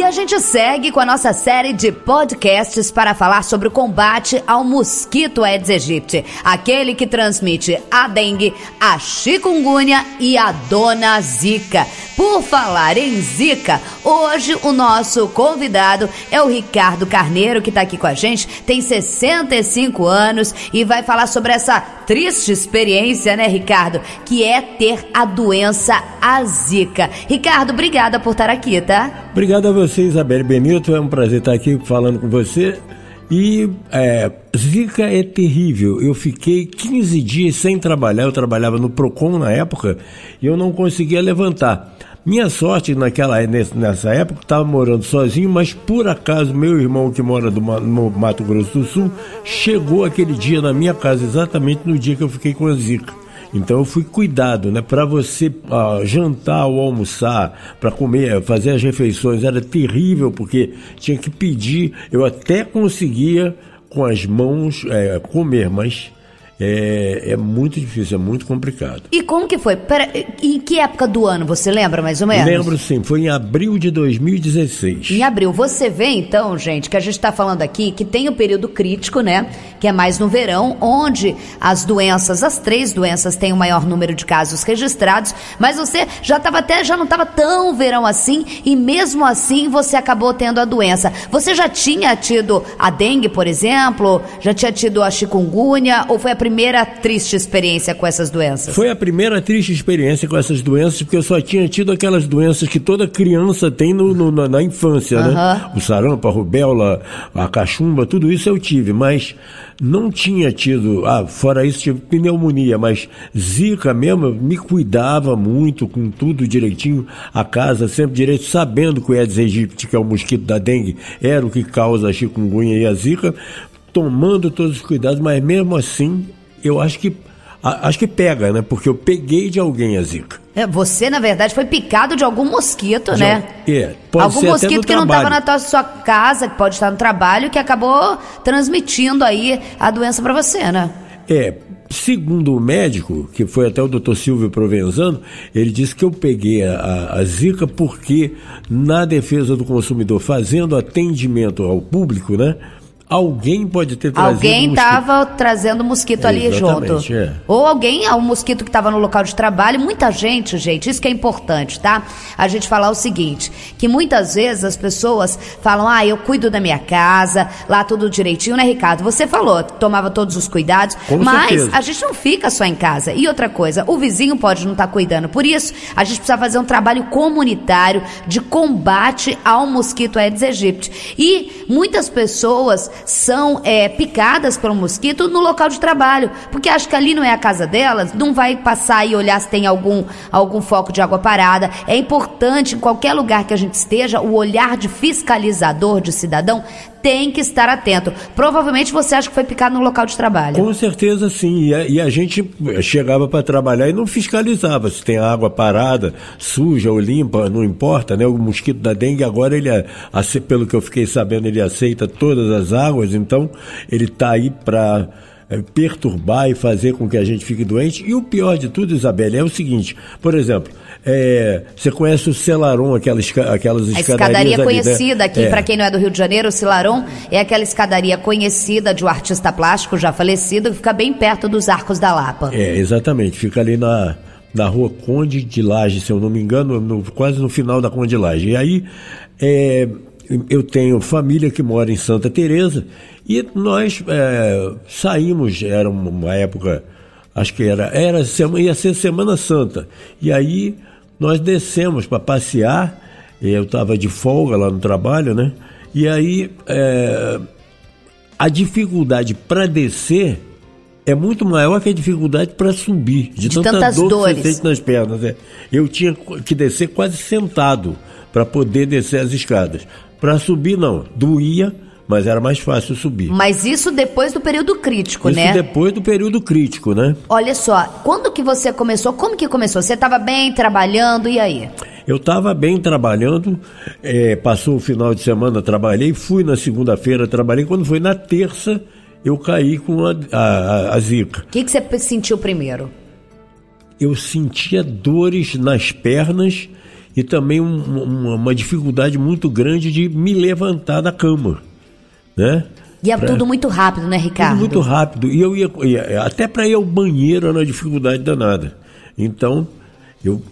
E a gente segue com a nossa série de podcasts para falar sobre o combate ao mosquito Aedes aegypti, aquele que transmite a dengue, a chikungunya e a dona zika. Por falar em zika, hoje o nosso convidado é o Ricardo Carneiro, que está aqui com a gente, tem 65 anos e vai falar sobre essa triste experiência, né, Ricardo? Que é ter a doença a zika. Ricardo, obrigada por estar aqui, tá? Obrigado a você, Isabelle Benito. É um prazer estar aqui falando com você. E é, Zika é terrível. Eu fiquei 15 dias sem trabalhar. Eu trabalhava no Procon na época e eu não conseguia levantar. Minha sorte naquela nessa época estava morando sozinho, mas por acaso meu irmão que mora no Mato Grosso do Sul chegou aquele dia na minha casa exatamente no dia que eu fiquei com a Zika. Então eu fui cuidado, né? Para você jantar ou almoçar, para comer, fazer as refeições, era terrível porque tinha que pedir. Eu até conseguia com as mãos é, comer, mas é, é muito difícil, é muito complicado. E como que foi? Pera, em que época do ano você lembra mais ou menos? Lembro sim, foi em abril de 2016. Em abril. Você vê então, gente, que a gente está falando aqui que tem o período crítico, né? Que é mais no verão, onde as doenças, as três doenças, têm o maior número de casos registrados, mas você já estava até, já não estava tão verão assim, e mesmo assim você acabou tendo a doença. Você já tinha tido a dengue, por exemplo? Já tinha tido a chikungunya? Ou foi a primeira primeira triste experiência com essas doenças? Foi a primeira triste experiência com essas doenças, porque eu só tinha tido aquelas doenças que toda criança tem no, no, na, na, infância, uhum. né? O sarampo, a rubéola, a cachumba, tudo isso eu tive, mas não tinha tido, ah, fora isso tive pneumonia, mas zika mesmo, me cuidava muito com tudo direitinho, a casa sempre direito, sabendo que o Aedes aegypti, que é o mosquito da dengue, era o que causa a chikungunya e a zika, tomando todos os cuidados, mas mesmo assim eu acho que acho que pega, né? Porque eu peguei de alguém a zika. É, você, na verdade, foi picado de algum mosquito, de, né? É, pode algum ser mosquito que trabalho. não estava na tua, sua casa, que pode estar no trabalho, que acabou transmitindo aí a doença para você, né? É, segundo o médico, que foi até o doutor Silvio Provenzano, ele disse que eu peguei a, a, zika porque na defesa do consumidor, fazendo atendimento ao público, né? Alguém pode ter trazido Alguém estava trazendo mosquito ali junto. É. Ou alguém, um mosquito que estava no local de trabalho. Muita gente, gente, isso que é importante, tá? A gente falar o seguinte: que muitas vezes as pessoas falam, ah, eu cuido da minha casa, lá tudo direitinho, né, Ricardo? Você falou, tomava todos os cuidados, Com mas certeza. a gente não fica só em casa. E outra coisa, o vizinho pode não estar tá cuidando. Por isso, a gente precisa fazer um trabalho comunitário de combate ao mosquito Aedes aegypti. E muitas pessoas são é, picadas pelo mosquito no local de trabalho, porque acho que ali não é a casa delas, não vai passar e olhar se tem algum, algum foco de água parada. É importante, em qualquer lugar que a gente esteja, o olhar de fiscalizador, de cidadão, tem que estar atento. Provavelmente você acha que foi picado no local de trabalho. Com certeza sim. E a, e a gente chegava para trabalhar e não fiscalizava se tem água parada, suja ou limpa, não importa, né? O mosquito da dengue agora ele, pelo que eu fiquei sabendo, ele aceita todas as águas, então ele está aí para perturbar e fazer com que a gente fique doente. E o pior de tudo, Isabelle, é o seguinte: por exemplo, é, você conhece o Celaron, aquelas, aquelas. A escadaria ali, conhecida né? aqui, é. para quem não é do Rio de Janeiro, o Celaron é aquela escadaria conhecida de um artista plástico já falecido, que fica bem perto dos Arcos da Lapa. É, exatamente. Fica ali na, na rua Conde de Laje, se eu não me engano, no, quase no final da Conde de Laje. E aí, é, eu tenho família que mora em Santa Teresa e nós é, saímos, era uma época, acho que era, era ia ser Semana Santa. E aí nós descemos para passear, eu estava de folga lá no trabalho, né? E aí é, a dificuldade para descer é muito maior que a dificuldade para subir, de, de tanta tantas dor dores. que você sente nas pernas. É. Eu tinha que descer quase sentado para poder descer as escadas. Para subir, não. Doía, mas era mais fácil subir. Mas isso depois do período crítico, isso né? Isso depois do período crítico, né? Olha só, quando que você começou? Como que começou? Você estava bem trabalhando e aí? Eu estava bem trabalhando, é, passou o final de semana, trabalhei, fui na segunda-feira, trabalhei. Quando foi na terça, eu caí com a, a, a zika. O que, que você sentiu primeiro? Eu sentia dores nas pernas e também um, uma, uma dificuldade muito grande de me levantar da cama, né? E é pra... tudo muito rápido, né, Ricardo? Tudo muito rápido. E eu ia, até para ir ao banheiro era uma dificuldade danada. Então, eu,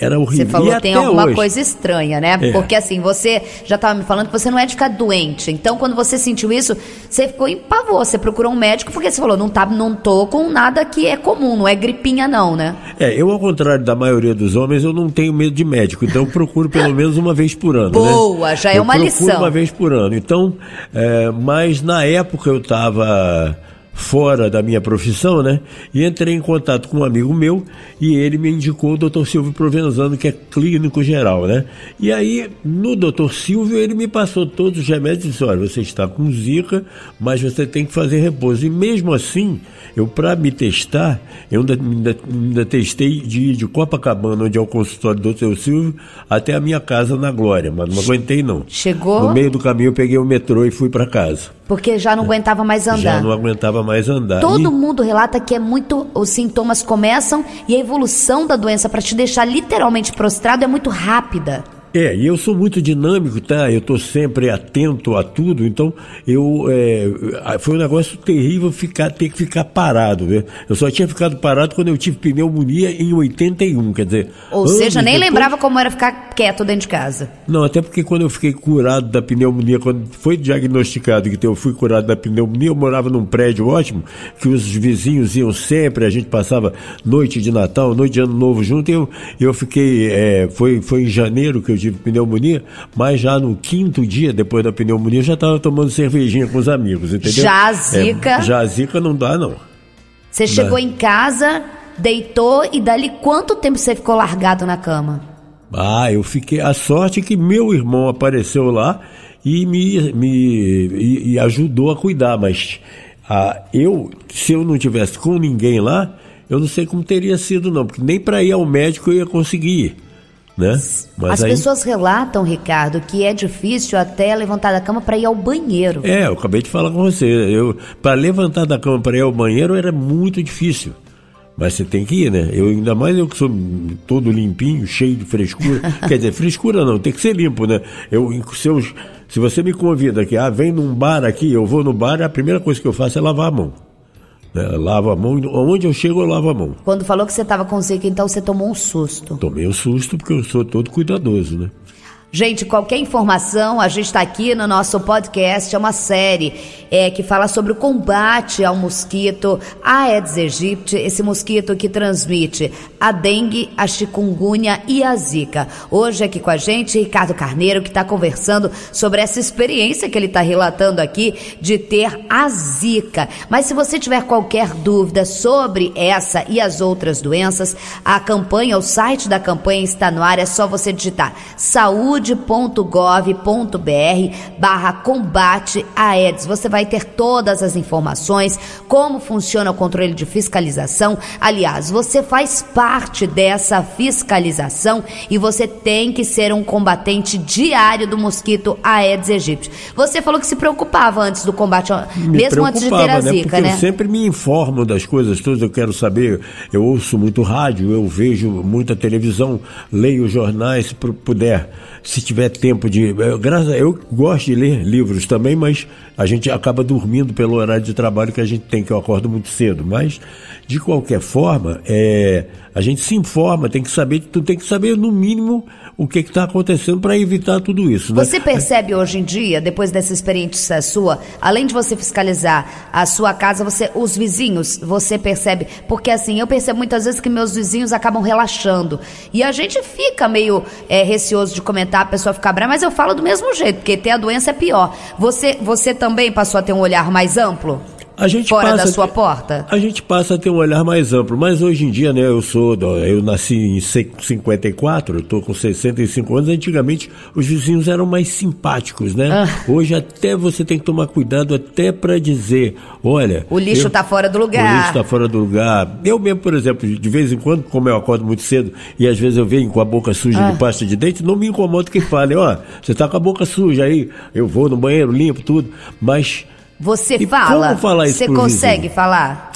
era horrível. Você falou que tem alguma hoje. coisa estranha, né? É. Porque assim, você já estava me falando que você não é de ficar doente. Então, quando você sentiu isso, você ficou em pavor. Você procurou um médico porque você falou, não, tá, não tô com nada que é comum, não é gripinha não, né? É, eu ao contrário da maioria dos homens, eu não tenho medo de médico. Então, eu procuro pelo menos uma vez por ano, né? Boa, né? já é eu uma lição. uma vez por ano. Então, é, mas na época eu estava fora da minha profissão, né? E entrei em contato com um amigo meu e ele me indicou o Dr. Silvio Provenzano, que é clínico geral, né? E aí, no Dr. Silvio, ele me passou todos os remédios e disse: olha, você está com zika, mas você tem que fazer repouso. E mesmo assim, eu, para me testar, eu ainda, ainda, ainda, testei de ir de Copacabana, onde é o consultório do Dr. Silvio, até a minha casa na Glória, mas não aguentei não. Chegou? No meio do caminho eu peguei o metrô e fui para casa. Porque já não aguentava mais andar. Já não aguentava mais andar. Todo e... mundo relata que é muito. Os sintomas começam e a evolução da doença para te deixar literalmente prostrado é muito rápida. É, e eu sou muito dinâmico, tá? Eu estou sempre atento a tudo, então eu é, foi um negócio terrível ficar, ter que ficar parado, né? Eu só tinha ficado parado quando eu tive pneumonia em 81, quer dizer. Ou seja, nem depois... lembrava como era ficar quieto dentro de casa. Não, até porque quando eu fiquei curado da pneumonia, quando foi diagnosticado que eu fui curado da pneumonia, eu morava num prédio ótimo, que os vizinhos iam sempre, a gente passava noite de Natal, noite de Ano Novo junto, e eu, eu fiquei, é, foi, foi em janeiro que eu tive pneumonia, mas já no quinto dia depois da pneumonia eu já estava tomando cervejinha com os amigos, entendeu? Já a zica. É, já a zica não dá, não. Você chegou em casa, deitou e dali quanto tempo você ficou largado na cama? Ah, eu fiquei. A sorte é que meu irmão apareceu lá e me, me e, e ajudou a cuidar, mas ah, eu, se eu não tivesse com ninguém lá, eu não sei como teria sido, não, porque nem para ir ao médico eu ia conseguir ir. Né? Mas As aí... pessoas relatam, Ricardo, que é difícil até levantar da cama para ir ao banheiro. É, eu acabei de falar com você. Eu para levantar da cama para ir ao banheiro era muito difícil. Mas você tem que ir, né? Eu, ainda mais eu que sou todo limpinho, cheio de frescura. Quer dizer, frescura não, tem que ser limpo, né? Eu, se, eu, se você me convida aqui, ah, vem num bar aqui, eu vou no bar, a primeira coisa que eu faço é lavar a mão. Né? Lava a mão, onde eu chego eu lavo a mão. Quando falou que você estava com zika, então você tomou um susto. Tomei um susto porque eu sou todo cuidadoso, né? Gente, qualquer informação, a gente está aqui no nosso podcast, é uma série é, que fala sobre o combate ao mosquito Aedes aegypti, esse mosquito que transmite a dengue, a chikungunya e a zika. Hoje aqui com a gente, Ricardo Carneiro, que está conversando sobre essa experiência que ele está relatando aqui de ter a zika. Mas se você tiver qualquer dúvida sobre essa e as outras doenças, a campanha, o site da campanha está no ar, é só você digitar saúde saúde.gov.br barra combate AIDS. Você vai ter todas as informações, como funciona o controle de fiscalização. Aliás, você faz parte dessa fiscalização e você tem que ser um combatente diário do mosquito Aedes aegypti. Você falou que se preocupava antes do combate, me mesmo antes de ter a né? zika, né? né? Eu sempre me informo das coisas todas, eu quero saber, eu ouço muito rádio, eu vejo muita televisão, leio jornais, se puder se tiver tempo de. Eu, graças eu gosto de ler livros também, mas a gente acaba dormindo pelo horário de trabalho que a gente tem, que eu acordo muito cedo. Mas, de qualquer forma, é, a gente se informa, tem que saber, tu tem que saber, no mínimo, o que está acontecendo para evitar tudo isso. Né? Você percebe hoje em dia, depois dessa experiência sua, além de você fiscalizar a sua casa, você, os vizinhos, você percebe? Porque assim, eu percebo muitas vezes que meus vizinhos acabam relaxando. E a gente fica meio é, receoso de comentar, a pessoa ficar brava, mas eu falo do mesmo jeito, porque ter a doença é pior. Você, você também passou a ter um olhar mais amplo? A gente fora da sua porta? A gente passa a ter um olhar mais amplo, mas hoje em dia, né, eu sou, eu nasci em 54, eu tô com 65 anos, antigamente os vizinhos eram mais simpáticos, né? Ah. Hoje até você tem que tomar cuidado até para dizer, olha, o lixo está fora do lugar. O lixo está fora do lugar. Eu mesmo, por exemplo, de vez em quando, como eu acordo muito cedo e às vezes eu venho com a boca suja ah. de pasta de dente, não me incomodo que fale, ó, você está com a boca suja aí, eu vou no banheiro, limpo tudo, mas você e fala? Como falar isso Você consegue vizinho? falar?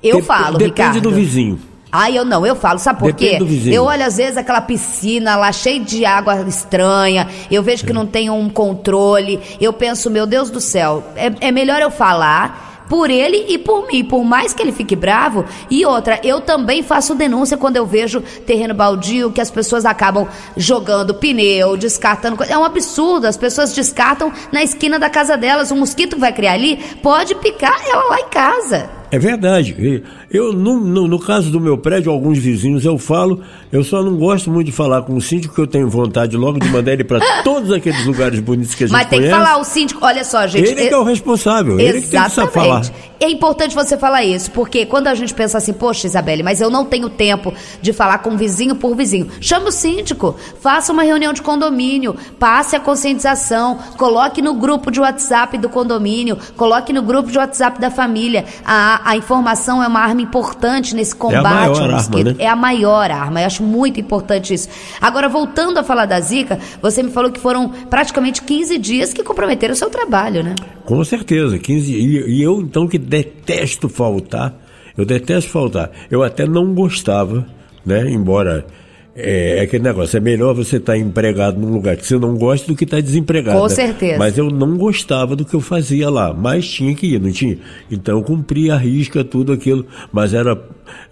Eu Dep falo, depende Ricardo. Depende do vizinho. Ah, eu não, eu falo, sabe por Depende quê? Eu olho às vezes aquela piscina lá cheia de água estranha, eu vejo que não tem um controle, eu penso, meu Deus do céu, é, é melhor eu falar por ele e por mim, por mais que ele fique bravo. E outra, eu também faço denúncia quando eu vejo terreno baldio que as pessoas acabam jogando pneu, descartando. É um absurdo, as pessoas descartam na esquina da casa delas. O mosquito que vai criar ali pode picar ela lá em casa. É verdade. Eu, no, no, no, caso do meu prédio, alguns vizinhos eu falo, eu só não gosto muito de falar com o síndico, que eu tenho vontade logo de mandar ele para todos aqueles lugares bonitos que a gente Mas tem conhece. que falar, o síndico, olha só, gente. Ele que é o responsável, Exatamente. ele que tem que falar. É importante você falar isso, porque quando a gente pensa assim, poxa, Isabelle, mas eu não tenho tempo de falar com vizinho por vizinho. Chama o síndico, faça uma reunião de condomínio, passe a conscientização, coloque no grupo de WhatsApp do condomínio, coloque no grupo de WhatsApp da família. A, a informação é uma arma importante nesse combate é a maior Arma, né? É a maior arma. Eu acho muito importante isso. Agora, voltando a falar da Zika, você me falou que foram praticamente 15 dias que comprometeram o seu trabalho, né? Com certeza, 15 e, e eu então que detesto faltar, eu detesto faltar. Eu até não gostava, né? Embora é, é, aquele negócio, é melhor você estar tá empregado num lugar que você não gosta do que estar tá desempregado. Com né? certeza. Mas eu não gostava do que eu fazia lá, mas tinha que ir, não tinha? Então eu cumpria a risca, tudo aquilo, mas era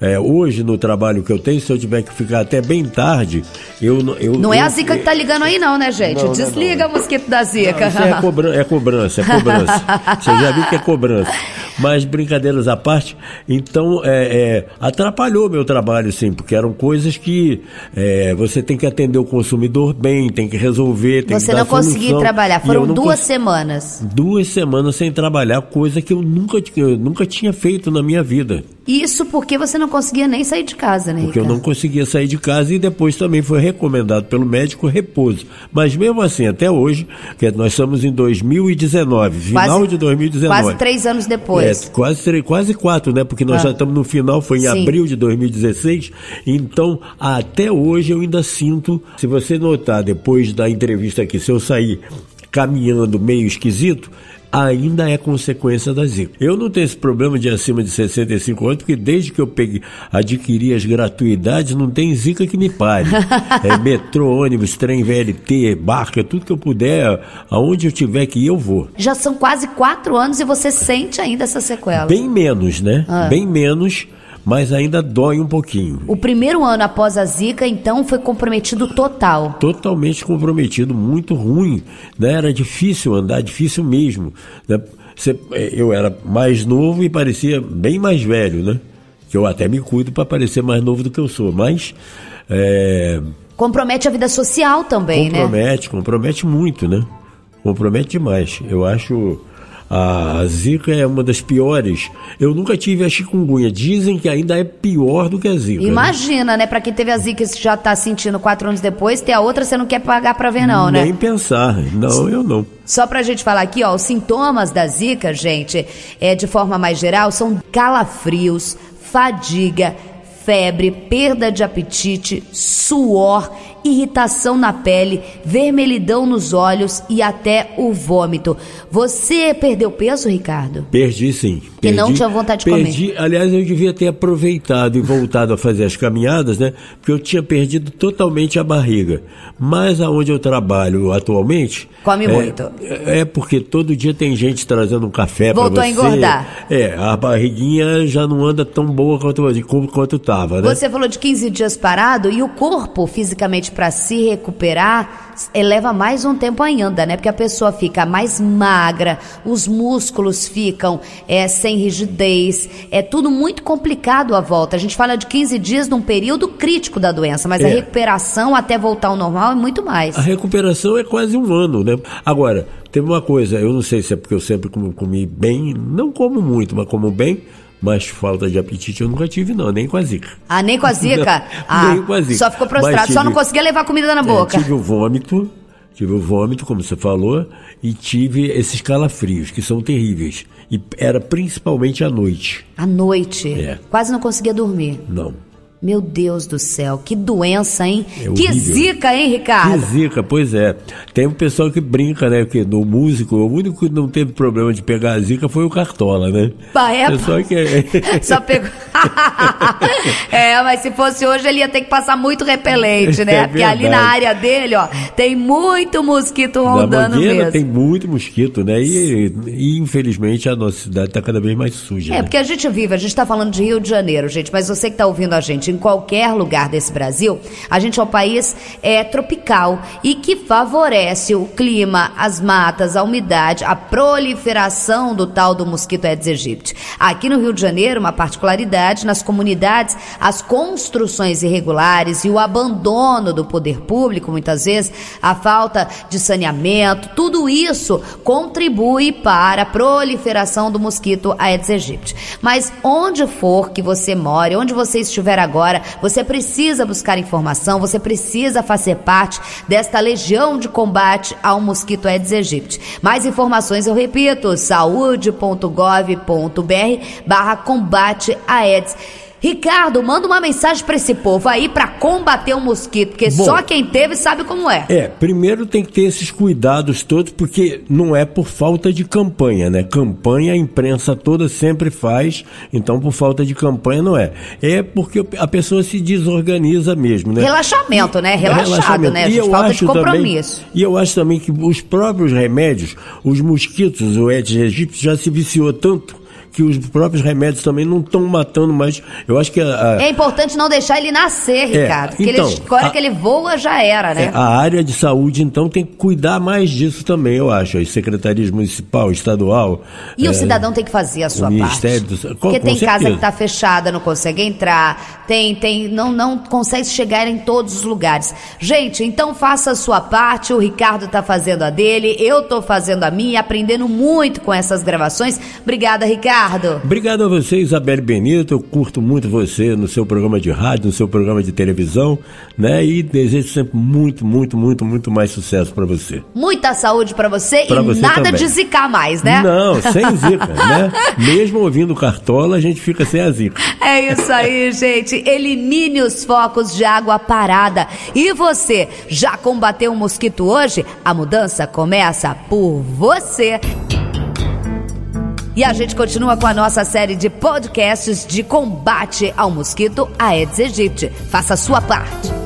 é, hoje no trabalho que eu tenho, se eu tiver que ficar até bem tarde, eu eu Não é eu, a Zica que tá ligando aí não, né, gente? Não, Desliga não, não. o mosquito da Zica. Não, é, cobrança, é cobrança, é cobrança. Você já viu que é cobrança. Mas brincadeiras à parte, então é, é, atrapalhou meu trabalho, sim, porque eram coisas que é, você tem que atender o consumidor bem, tem que resolver, tem você que não conseguiu trabalhar, foram duas semanas. Duas semanas sem trabalhar, coisa que eu nunca, eu nunca tinha feito na minha vida. Isso porque você não conseguia nem sair de casa, né? Porque Ricardo? eu não conseguia sair de casa e depois também foi recomendado pelo médico repouso. Mas mesmo assim, até hoje, que nós estamos em 2019, final quase, de 2019. Quase três anos depois. É, quase, três, quase quatro, né? Porque nós ah. já estamos no final, foi em Sim. abril de 2016. Então, até hoje eu ainda sinto, se você notar depois da entrevista aqui, se eu sair caminhando meio esquisito, ainda é consequência da Zika. Eu não tenho esse problema de acima de 65 anos, porque desde que eu peguei, adquiri as gratuidades, não tem Zika que me pare. é metrô, ônibus, trem VLT, barca, tudo que eu puder, aonde eu tiver que ir, eu vou. Já são quase quatro anos e você sente ainda essa sequela? Bem menos, né? Ah. Bem menos mas ainda dói um pouquinho. O primeiro ano após a Zika, então, foi comprometido total. Totalmente comprometido, muito ruim. Né? Era difícil andar, difícil mesmo. Né? Eu era mais novo e parecia bem mais velho, né? Que eu até me cuido para parecer mais novo do que eu sou, mas. É... Compromete a vida social também, compromete, né? Compromete, compromete muito, né? Compromete demais. Eu acho a zika é uma das piores. Eu nunca tive a chikungunya. Dizem que ainda é pior do que a zika. Né? Imagina, né? né? Para quem teve a zika e já está sentindo quatro anos depois, ter a outra você não quer pagar para ver não, né? Nem pensar. Não, eu não. Só pra gente falar aqui, ó, os sintomas da zika, gente, é de forma mais geral, são calafrios, fadiga, febre, perda de apetite, suor, irritação na pele, vermelhidão nos olhos e até o vômito. Você perdeu peso, Ricardo? Perdi sim. Que não tinha vontade de perdi, comer. Aliás, eu devia ter aproveitado e voltado a fazer as caminhadas, né? Porque eu tinha perdido totalmente a barriga. Mas aonde eu trabalho atualmente. Come é, muito. É porque todo dia tem gente trazendo um café para você. Voltou a engordar. É, a barriguinha já não anda tão boa quanto, quanto tava, né? Você falou de 15 dias parado e o corpo fisicamente para se recuperar leva mais um tempo ainda, né? Porque a pessoa fica mais magra, os músculos ficam é, sem rigidez, é tudo muito complicado à volta. A gente fala de 15 dias num período crítico da doença, mas é. a recuperação até voltar ao normal é muito mais. A recuperação é quase um ano, né? Agora, tem uma coisa, eu não sei se é porque eu sempre comi bem, não como muito, mas como bem, mas falta de apetite eu nunca tive, não, nem com a zika. Ah, nem com a zika? ah, nem com a zika. Só ficou prostrado, tive, só não conseguia levar comida na é, boca. É, tive o vômito, tive o vômito, como você falou, e tive esses calafrios, que são terríveis. E era principalmente à noite. À noite? É. Quase não conseguia dormir. Não. Meu Deus do céu, que doença, hein? É que zica, hein, Ricardo? Que zica, pois é. Tem um pessoal que brinca, né? Que no músico, o único que não teve problema de pegar a zica foi o Cartola, né? Bah, é, pessoal que... É- Só pegou. é, mas se fosse hoje ele ia ter que passar muito repelente, né? É Porque ali na área dele, ó, tem muito mosquito rondando na mesmo. tem muito mosquito, né? E, e infelizmente a nossa cidade está cada vez mais suja. É, né? porque a gente vive, a gente está falando de Rio de Janeiro, gente, mas você que está ouvindo a gente em qualquer lugar desse Brasil, a gente é um país é, tropical e que favorece o clima, as matas, a umidade, a proliferação do tal do mosquito Aedes aegypti. Aqui no Rio de Janeiro, uma particularidade, nas comunidades, as construções irregulares e o abandono do poder público, muitas vezes, a falta de saneamento, tudo isso contribui para a proliferação do mosquito Aedes aegypti. Mas onde for que você more, onde você estiver agora, você precisa buscar informação, você precisa fazer parte desta legião de combate ao mosquito Aedes aegypti. Mais informações, eu repito, saúde.gov.br barra combate Aedes. Ricardo, manda uma mensagem para esse povo aí para combater o mosquito, porque Bom, só quem teve sabe como é. É, primeiro tem que ter esses cuidados todos, porque não é por falta de campanha, né? Campanha a imprensa toda sempre faz, então por falta de campanha não é. É porque a pessoa se desorganiza mesmo, né? Relaxamento, né? Relaxado, relaxamento. né? Gente falta de compromisso. Também, e eu acho também que os próprios remédios, os mosquitos, o Aedes aegypti já se viciou tanto que os próprios remédios também não estão matando mais. Eu acho que a, a... é importante não deixar ele nascer, é, Ricardo. Porque então, ele, agora a, que ele voa já era, né? É, a área de saúde então tem que cuidar mais disso também, eu acho. As secretarias municipal, estadual. E é, o cidadão tem que fazer a sua o Ministério parte. Do... Porque tem casa que está fechada, não consegue entrar, tem, tem, não, não consegue chegar em todos os lugares. Gente, então faça a sua parte. O Ricardo está fazendo a dele, eu estou fazendo a minha, aprendendo muito com essas gravações. Obrigada, Ricardo. Ricardo. Obrigado a você, Isabelle Benito. Eu curto muito você no seu programa de rádio, no seu programa de televisão, né? E desejo sempre muito, muito, muito, muito mais sucesso para você. Muita saúde para você pra e você nada também. de zicar mais, né? Não, sem zica, né? Mesmo ouvindo cartola, a gente fica sem a zica. É isso aí, gente. Elimine os focos de água parada. E você, já combateu o um mosquito hoje? A mudança começa por você. E a gente continua com a nossa série de podcasts de combate ao mosquito Aedes aegypti. Faça a sua parte.